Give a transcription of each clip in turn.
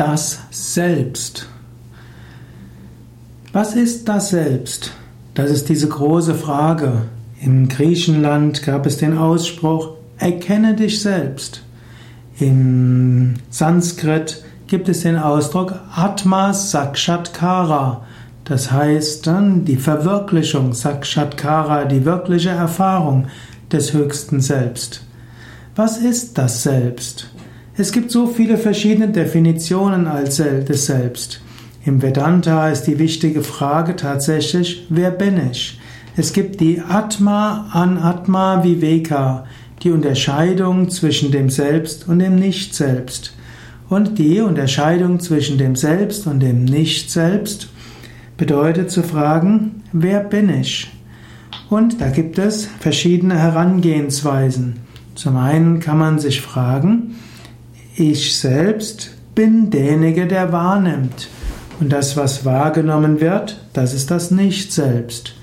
Das Selbst. Was ist das Selbst? Das ist diese große Frage. In Griechenland gab es den Ausspruch, erkenne dich selbst. Im Sanskrit gibt es den Ausdruck Atma Sakshatkara. Das heißt dann die Verwirklichung, Sakshatkara, die wirkliche Erfahrung des höchsten Selbst. Was ist das Selbst? Es gibt so viele verschiedene Definitionen als des Selbst. Im Vedanta ist die wichtige Frage tatsächlich, wer bin ich? Es gibt die Atma Anatma Viveka, die Unterscheidung zwischen dem Selbst und dem Nicht-Selbst. Und die Unterscheidung zwischen dem Selbst und dem Nicht-Selbst bedeutet zu fragen, wer bin ich? Und da gibt es verschiedene Herangehensweisen. Zum einen kann man sich fragen, ich selbst bin derjenige, der wahrnimmt. Und das, was wahrgenommen wird, das ist das Nicht-Selbst.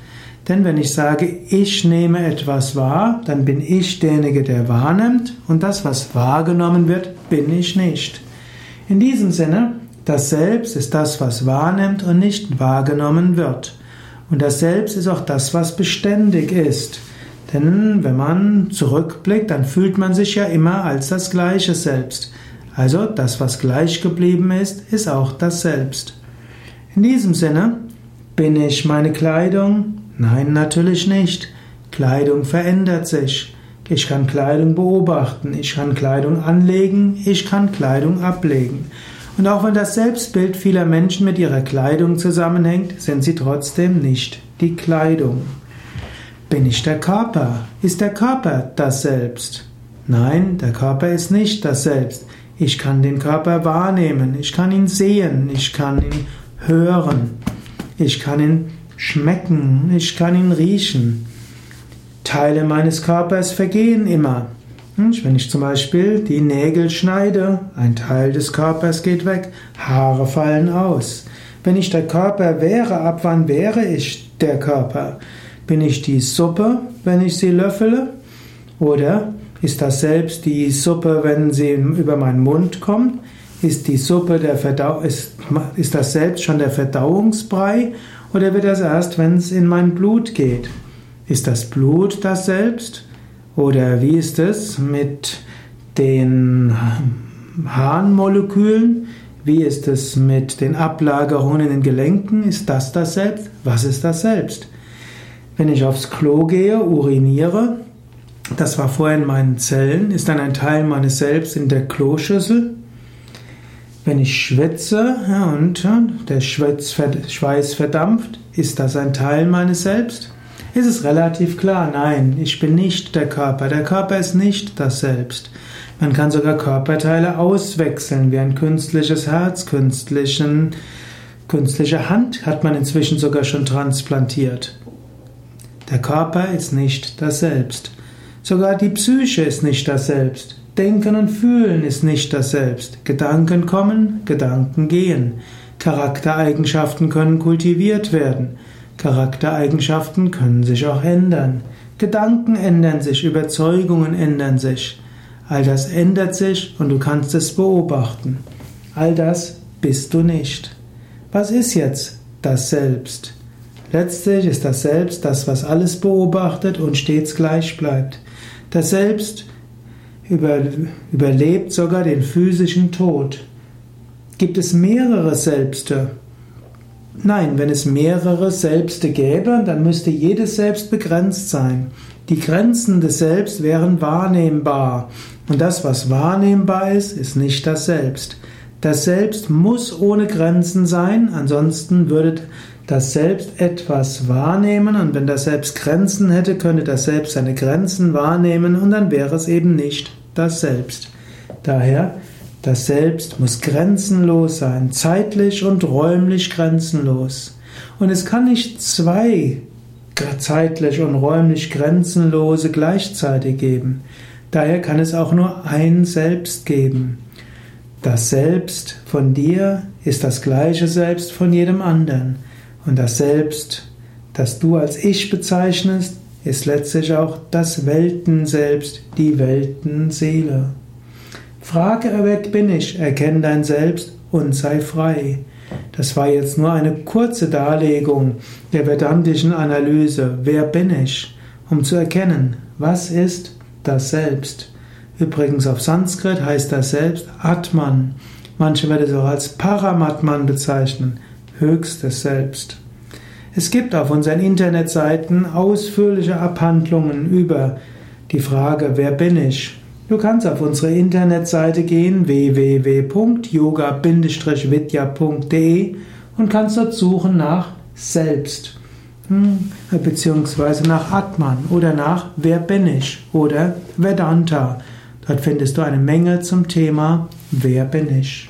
Denn wenn ich sage, ich nehme etwas wahr, dann bin ich derjenige, der wahrnimmt und das, was wahrgenommen wird, bin ich nicht. In diesem Sinne, das Selbst ist das, was wahrnimmt und nicht wahrgenommen wird. Und das Selbst ist auch das, was beständig ist. Denn wenn man zurückblickt, dann fühlt man sich ja immer als das gleiche Selbst. Also das, was gleich geblieben ist, ist auch das Selbst. In diesem Sinne, bin ich meine Kleidung? Nein, natürlich nicht. Kleidung verändert sich. Ich kann Kleidung beobachten, ich kann Kleidung anlegen, ich kann Kleidung ablegen. Und auch wenn das Selbstbild vieler Menschen mit ihrer Kleidung zusammenhängt, sind sie trotzdem nicht die Kleidung. Bin ich der Körper? Ist der Körper das Selbst? Nein, der Körper ist nicht das Selbst. Ich kann den Körper wahrnehmen, ich kann ihn sehen, ich kann ihn hören, ich kann ihn schmecken, ich kann ihn riechen. Teile meines Körpers vergehen immer. Wenn ich zum Beispiel die Nägel schneide, ein Teil des Körpers geht weg, Haare fallen aus. Wenn ich der Körper wäre, ab wann wäre ich der Körper? Bin ich die Suppe, wenn ich sie löffele? Oder ist das selbst die Suppe, wenn sie über meinen Mund kommt? Ist die Suppe der Verdau ist, ist das selbst schon der Verdauungsbrei oder wird das erst, wenn es in mein Blut geht? Ist das Blut das Selbst? Oder wie ist es mit den Harnmolekülen? Wie ist es mit den Ablagerungen in den Gelenken? Ist das das Selbst? Was ist das Selbst? Wenn ich aufs Klo gehe, uriniere, das war vorher in meinen Zellen, ist dann ein Teil meines Selbst in der Kloschüssel. Wenn ich schwitze ja, und ja, der Schweiß verdampft, ist das ein Teil meines Selbst? Ist es relativ klar, nein, ich bin nicht der Körper. Der Körper ist nicht das Selbst. Man kann sogar Körperteile auswechseln, wie ein künstliches Herz, künstlichen, künstliche Hand hat man inzwischen sogar schon transplantiert. Der Körper ist nicht das Selbst. Sogar die Psyche ist nicht das Selbst. Denken und Fühlen ist nicht das Selbst. Gedanken kommen, Gedanken gehen. Charaktereigenschaften können kultiviert werden. Charaktereigenschaften können sich auch ändern. Gedanken ändern sich, Überzeugungen ändern sich. All das ändert sich und du kannst es beobachten. All das bist du nicht. Was ist jetzt das Selbst? Letztlich ist das Selbst das, was alles beobachtet und stets gleich bleibt. Das Selbst über, überlebt sogar den physischen Tod. Gibt es mehrere Selbste? Nein, wenn es mehrere Selbste gäbe, dann müsste jedes Selbst begrenzt sein. Die Grenzen des Selbst wären wahrnehmbar. Und das, was wahrnehmbar ist, ist nicht das Selbst. Das Selbst muss ohne Grenzen sein, ansonsten würde das Selbst etwas wahrnehmen und wenn das Selbst Grenzen hätte, könnte das Selbst seine Grenzen wahrnehmen und dann wäre es eben nicht das Selbst. Daher, das Selbst muss grenzenlos sein, zeitlich und räumlich grenzenlos. Und es kann nicht zwei zeitlich und räumlich grenzenlose gleichzeitig geben. Daher kann es auch nur ein Selbst geben. Das Selbst von dir ist das gleiche Selbst von jedem anderen. Und das Selbst, das du als Ich bezeichnest, ist letztlich auch das Weltenselbst, die Weltenseele. Frage, wer bin ich? Erkenne dein Selbst und sei frei. Das war jetzt nur eine kurze Darlegung der vedantischen Analyse. Wer bin ich? Um zu erkennen, was ist das Selbst. Übrigens auf Sanskrit heißt das Selbst Atman. Manche werden es auch als Paramatman bezeichnen, höchstes Selbst. Es gibt auf unseren Internetseiten ausführliche Abhandlungen über die Frage, wer bin ich? Du kannst auf unsere Internetseite gehen www.yoga-vidya.de und kannst dort suchen nach Selbst hm, beziehungsweise nach Atman oder nach Wer bin ich oder Vedanta. Dort findest du eine Menge zum Thema Wer bin ich.